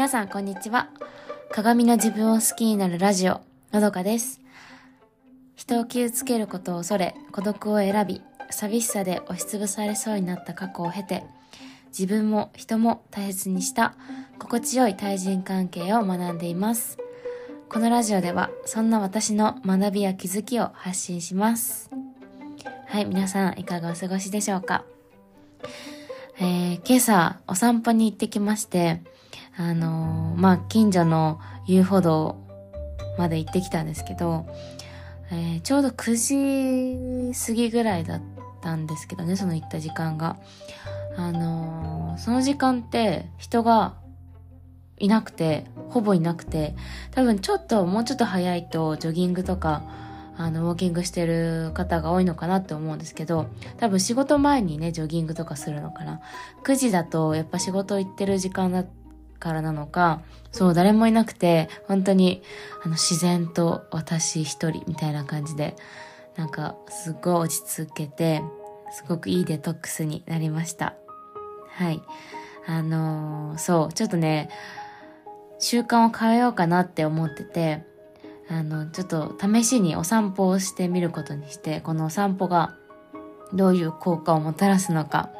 皆さんこんにちは。鏡の自分を好きになるラジオ、のどかです。人を傷つけることを恐れ、孤独を選び、寂しさで押しつぶされそうになった過去を経て、自分も人も大切にした心地よい対人関係を学んでいます。このラジオでは、そんな私の学びや気づきを発信します。はい、皆さんいかがお過ごしでしょうか？えー、今朝お散歩に行ってきまして、あのまあ、近所の遊歩道まで行ってきたんですけど、えーちょうど9時過ぎぐらいだったんですけどね、その行った時間が。あのその時間って人がいなくて、ほぼいなくて、多分ちょっと、もうちょっと早いとジョギングとか、あの、ウォーキングしてる方が多いのかなって思うんですけど、多分仕事前にね、ジョギングとかするのかな。9時だとやっぱ仕事行ってる時間だからなのか、そう、誰もいなくて、本当に、あの、自然と私一人みたいな感じで、なんか、すっごい落ち着けて、すごくいいデトックスになりました。はい。あのーそう、ちょっとね、習慣を変えようかなって思ってて、あの、ちょっと試しにお散歩をしてみることにして、このお散歩がどういう効果をもたらすのか。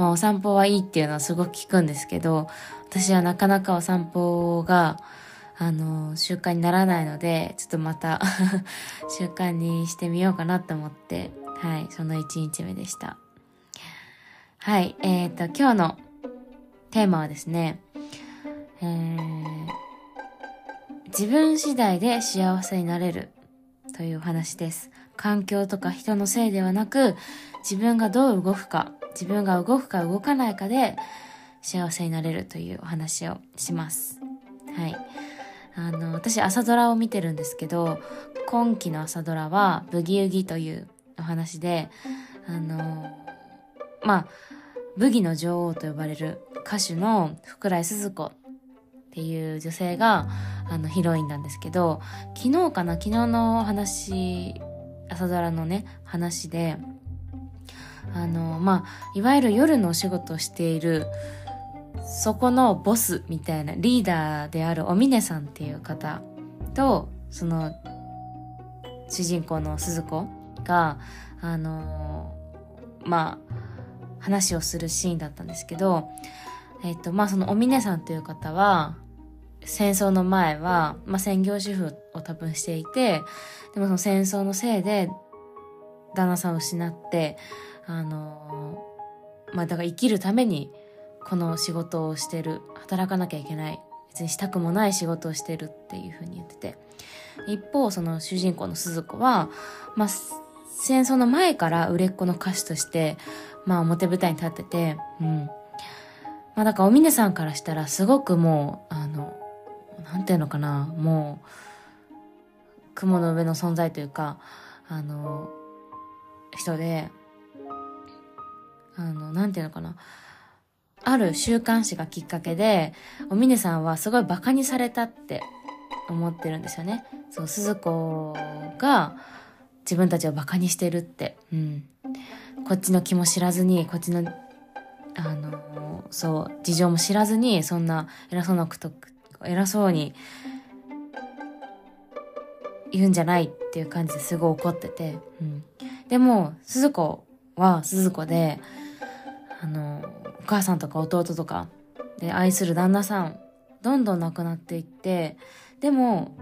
まあお散歩はいいっていうのはすごく聞くんですけど、私はなかなかお散歩が、あの、習慣にならないので、ちょっとまた 習慣にしてみようかなと思って、はい、その1日目でした。はい、えっ、と、今日のテーマはですね、えー、自分次第で幸せになれるというお話です。環境とか人のせいではなく、自分がどう動くか、自分が動くか動かないかで幸せになれるというお話をします。はい。あの、私朝ドラを見てるんですけど、今期の朝ドラはブギウギというお話で、あの、まあ、ブギの女王と呼ばれる歌手の福来スズ子っていう女性があのヒロインなんですけど昨日かな昨日の話朝ドラのね話であのまあいわゆる夜のお仕事をしているそこのボスみたいなリーダーであるお峰さんっていう方とその主人公の鈴子があのまあ話をするシーンだったんですけどえっとまあそのお峰さんという方は戦争の前は、まあ、専業主婦を多分していてでもその戦争のせいで旦那さんを失ってあのまあだから生きるためにこの仕事をしてる働かなきゃいけない別にしたくもない仕事をしてるっていうふうに言ってて一方その主人公の鈴子は、まあ、戦争の前から売れっ子の歌手として、まあ、表舞台に立ってて、うん。まあ、だから、お峰さんからしたら、すごくもう、あの、なんていうのかな、もう、雲の上の存在というか、あの、人で、あの、なんていうのかな、ある週刊誌がきっかけで、お峰さんはすごい馬鹿にされたって思ってるんですよね。そう、鈴子が自分たちを馬鹿にしてるって。うん。こっちの気も知らずに、こっちの、あの、そう、事情も知らずに、そんな偉そうなこと、偉そうに言うんじゃないっていう感じですごい怒ってて。うん。でも、鈴子は鈴子で、あの、お母さんとか弟とかで愛する旦那さん、どんどん亡くなっていって、でも、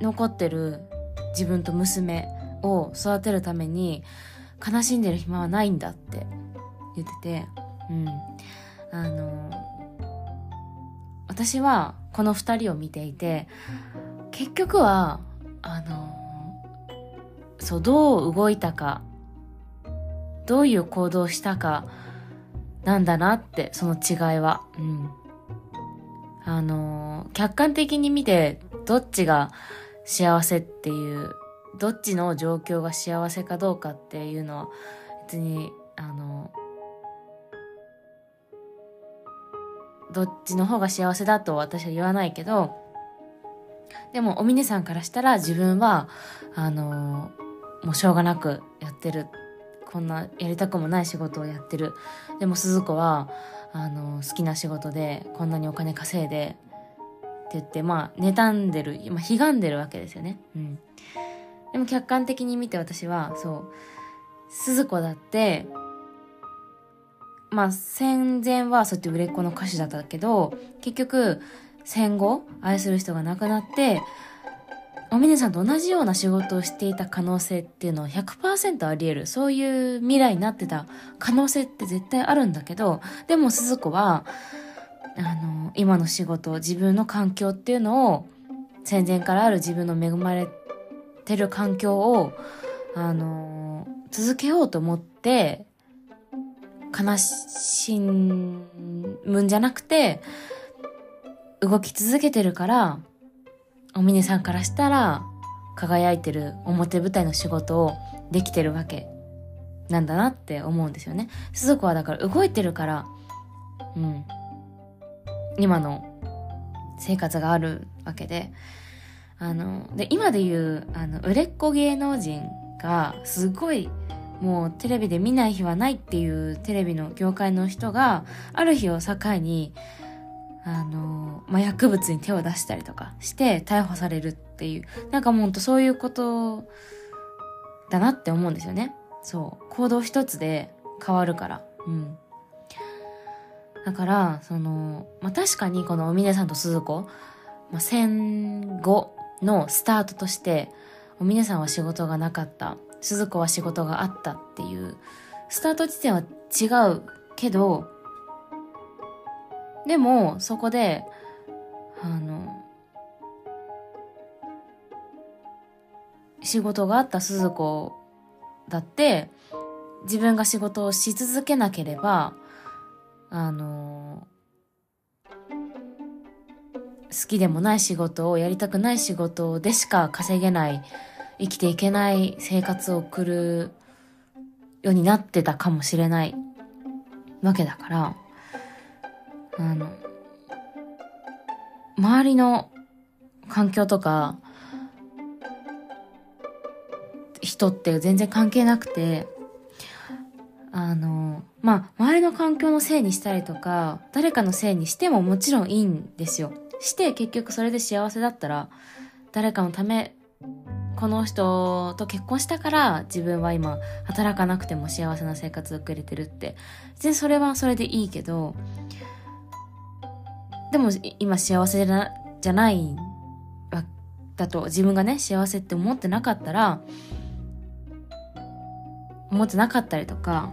残ってる自分と娘を育てるために悲しんでる暇はないんだって言ってて、うん。あの、私はこの二人を見ていて、結局は、あの、そう、どう動いたか、どういう行動をしたか、なんだなって、その違いは。うん。あの、客観的に見て、どっちが幸せっていう、どっちの状況が幸せかどうかっていうのは、別に、あの、どっちの方が幸せだと私は言わないけど、でも、お峰さんからしたら自分は、あの、もうしょうがなくやってる。こんなやりたくもない仕事をやってる。でも、鈴子は、あの好きな仕事でこんなにお金稼いでって言ってまあ妬んでる、まあ、悲願でるわけですよね。うん、でも客観的に見て私はそう鈴子だってまあ戦前はそうやって売れっ子の歌手だったけど結局戦後愛する人が亡くなってお峰さんと同じような仕事をしていた可能性っていうのは100%あり得る。そういう未来になってた可能性って絶対あるんだけど、でも鈴子は、あの、今の仕事、自分の環境っていうのを、戦前からある自分の恵まれてる環境を、あの、続けようと思って、悲しむんじゃなくて、動き続けてるから、お峰さんからしたら輝いてる表舞台の仕事をできてるわけなんだなって思うんですよね。鈴子はだから動いてるから、うん、今の生活があるわけで、あの、で、今で言う、あの、売れっ子芸能人がすごいもうテレビで見ない日はないっていうテレビの業界の人がある日を境にあの、まあ、薬物に手を出したりとかして逮捕されるっていう、なんかもうそういうことだなって思うんですよね。そう。行動一つで変わるから。うん。だから、その、まあ、確かにこのお峰さんと鈴子、まあ、戦後のスタートとして、お峰さんは仕事がなかった、鈴子は仕事があったっていう、スタート地点は違うけど、でも、そこで、あの、仕事があった鈴子だって、自分が仕事をし続けなければ、あの、好きでもない仕事をやりたくない仕事でしか稼げない生きていけない生活を送るようになってたかもしれないわけだからあの、周りの環境とか、人って全然関係なくて、あの、まあ、周りの環境のせいにしたりとか、誰かのせいにしてももちろんいいんですよ。して結局それで幸せだったら、誰かのため、この人と結婚したから自分は今働かなくても幸せな生活を送れてるって。全然それはそれでいいけど、でも今幸せじゃないだと自分がね幸せって思ってなかったら思ってなかったりとか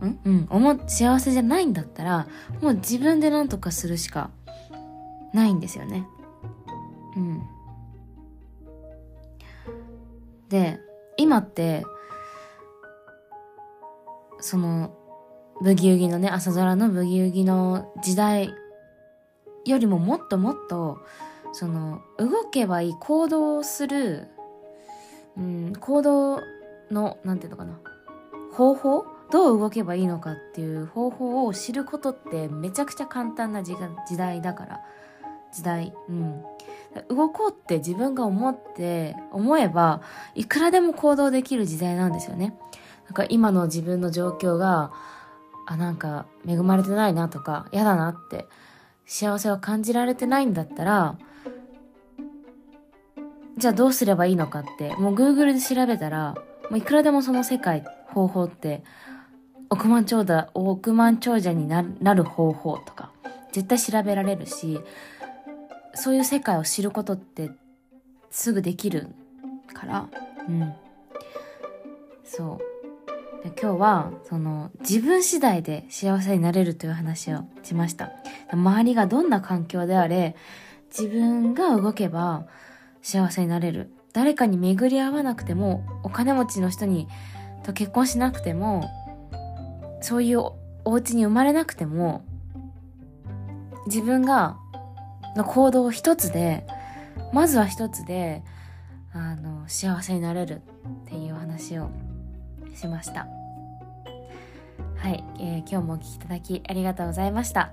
うん？うん。思幸せじゃないんだったらもう自分で何とかするしかないんですよね。うん。で今ってそのブギウギのね朝ドラのブギウギの時代よりももっともっとその動けばいい行動をする、うん、行動の何て言うのかな。方法？どう動けばいいのかっていう方法を知ることってめちゃくちゃ簡単な時代だから。時代。うん。動こうって自分が思って思えばいくらでも行動できる時代なんですよね。なんか今の自分の状況があなんか恵まれてないなとか嫌だなって幸せを感じられてないんだったら、じゃあどうすればいいのかって、もう Google で調べたら、もういくらでもその世界、方法って、億万長者、億万長者になる方法とか、絶対調べられるし、そういう世界を知ることってすぐできるから、うん。そう。今日はその自分次第で幸せになれるという話をしました周りがどんな環境であれ自分が動けば幸せになれる。誰かに巡り合わなくてもお金持ちの人にと結婚しなくてもそういうお家に生まれなくても自分がの行動一つでまずは一つであの幸せになれるっていう話をしました。はい、えー、今日もお聴きいただきありがとうございました。